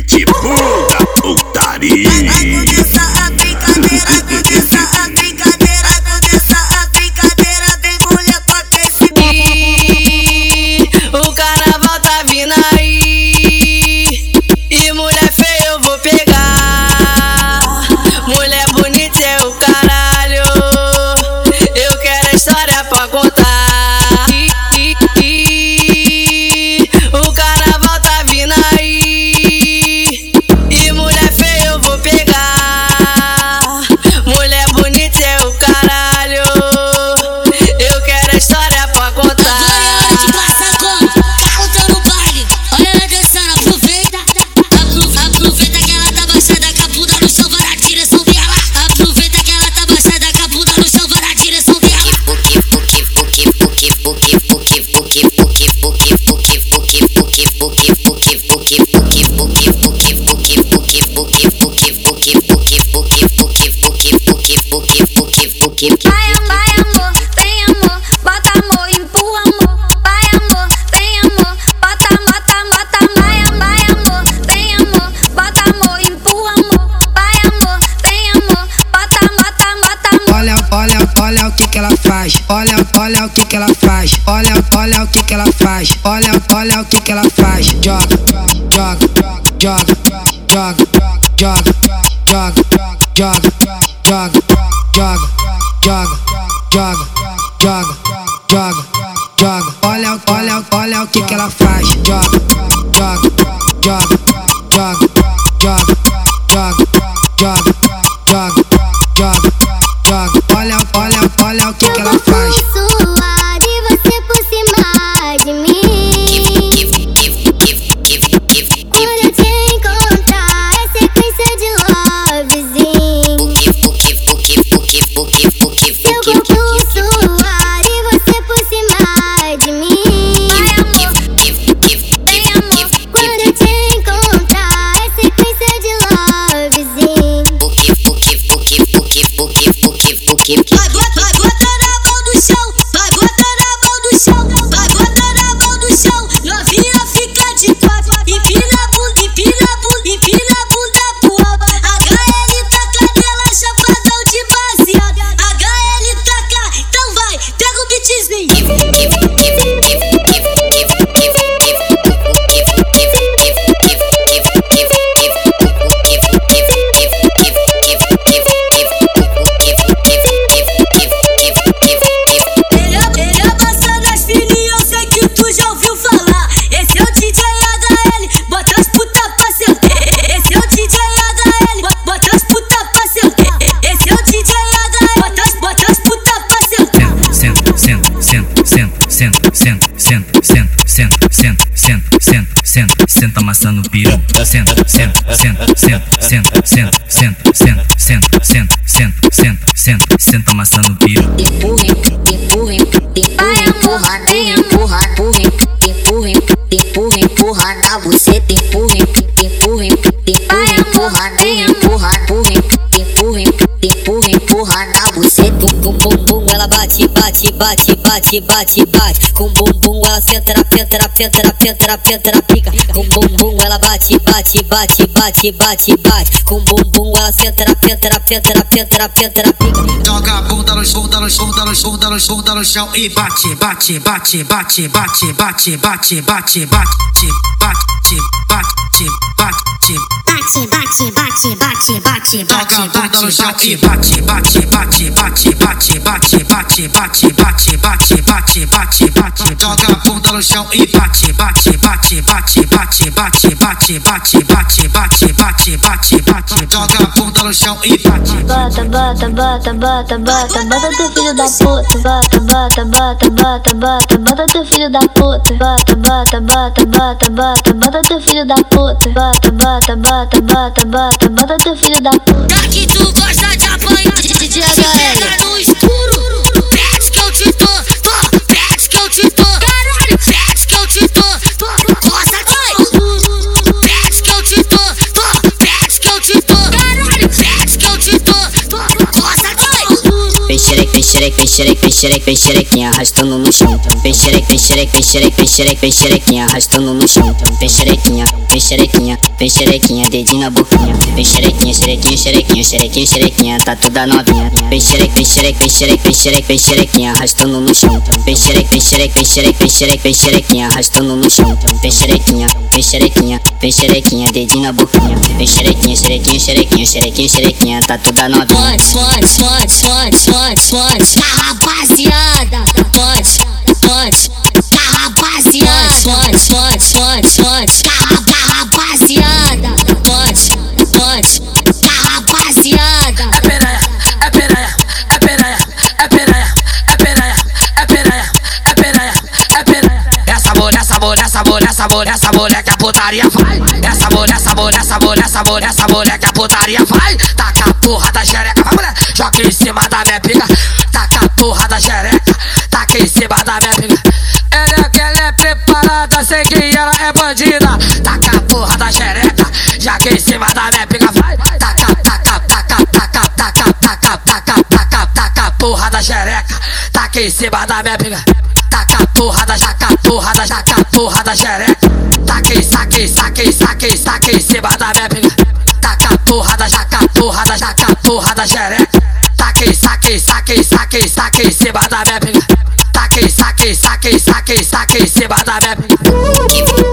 ты Olha, olha, o que que ela faz. Olha, olha o que que ela faz. Olha, olha o que que ela faz. Joga, joga, joga, joga, joga, joga, joga, joga, joga, joga, joga, joga, joga, joga. Olha, olha, olha o que que ela faz. Joga, joga, joga, joga, joga, joga, joga, joga, joga, joga. Olha, olha, olha o que que ela faz. Senta, senta, senta, senta, senta, senta, senta, senta, senta, senta, senta, senta, amassando peru. Senta, senta, senta, senta, senta, senta, senta, senta, senta, senta, senta, senta, senta, senta amassando peru. Empurra, empurra, empurra, empurra, empurra, empurra, empurra, empurra na buceta, empurra, empurra, empurra, empurra, empurra, empurra, empurra na buceta, com bumbum ela bate, bate, bate, bate, bate, bate, com bumbum ela senta na penta, na penta, na penta, na penta, na pica, com bumbum ela bate, bate, bate, bate, bate, bate, com bumbum ela senta na penta, na penta, na penta, na penta, na pica. Joga a bunda no bunda no bunda no bunda no bunda no chão e bate, bate, bate, bate, bate, bate, bate, bate, bate, bate, bate, bate. Bate, bate, bate, bate, bate, Joga a bate, bunda no chão bate, e bate, bate, bate, bate, bate, bate, bate, bate, bate, bate, bate, bate, bate. Joga a bunda no chão e bate, bate, bate, bate, bate, bate, bate, bate, bate, bate, bate, bate, bate. Joga a bunda no chão e bate. Bota, bota, bota, bota, bota, bota teu filho da puta. Bota, bota, bota, bota, bota, bota teu filho da puta. Bota, bota, bota, bota, bota, bota teu filho da puta. Bota, bota, bota, bota, bota, bota, bota teu filho da puta. Que tu gosta de apanhar, de, de, de, de, xereque, vem xerequinha arrastando no chão. Vem xereque, vem xereque, vem xereque, xereque, arrastando no chão. Vem xerequinha, vem xerequinha, dedinho na boquinha. Vem xerequinha, xerequinha, xerequinha, xerequinha, xerequinha, tá toda novinha. Vem xereque, vem xereque, vem xereque, vem xereque, vem arrastando no chão. Vem xereque, vem xereque, vem xereque, xereque, arrastando no chão. Vem xerequinha, vem xerequinha, vem xerequinha, dedinho na boquinha. Vem xerequinha, xerequinha, xerequinha, xerequinha, tá toda novinha. Fonte, fonte, fonte, fonte, fonte, fonte. Rapaziada, fonte, fonte. Tá rapaziada, fonte, fonte, fonte, fonte. Tá, rapaziada, fonte, fonte. Tá rapaziada. É piranha, é piranha, é piranha, é piranha, é piranha, é piranha, é piranha, é piranha. Essa mulher, essa mulher, essa mulher, essa mulher, essa mulher que a putaria vai. Essa mulher, essa mulher, essa mulher, essa mulher, essa mulher que a putaria vai. Taca a porra da xereca, vai mulher, joga em cima da minha pica. Taca a porra da xereca, taca em cima da minha pica. Ela é que ela é preparada, sei que ela é bandida. Taca a porra da xereca, joga em cima da minha pica, vai. Taca, taca, taca, taca, taca, taca, taca, taca, taca a porra da xereca, taca em cima da minha pica. Taca porra da jaca, porra da jaca, porra da xereca. Taquei, saquei, saquei, saquei, saquei em cima da minha pica. Taca porra da jaca, porra da jaca, porra da xereca saque, saque, saque, saque em cima minha pica. Saque, saque, saque, saque, saque em minha pica.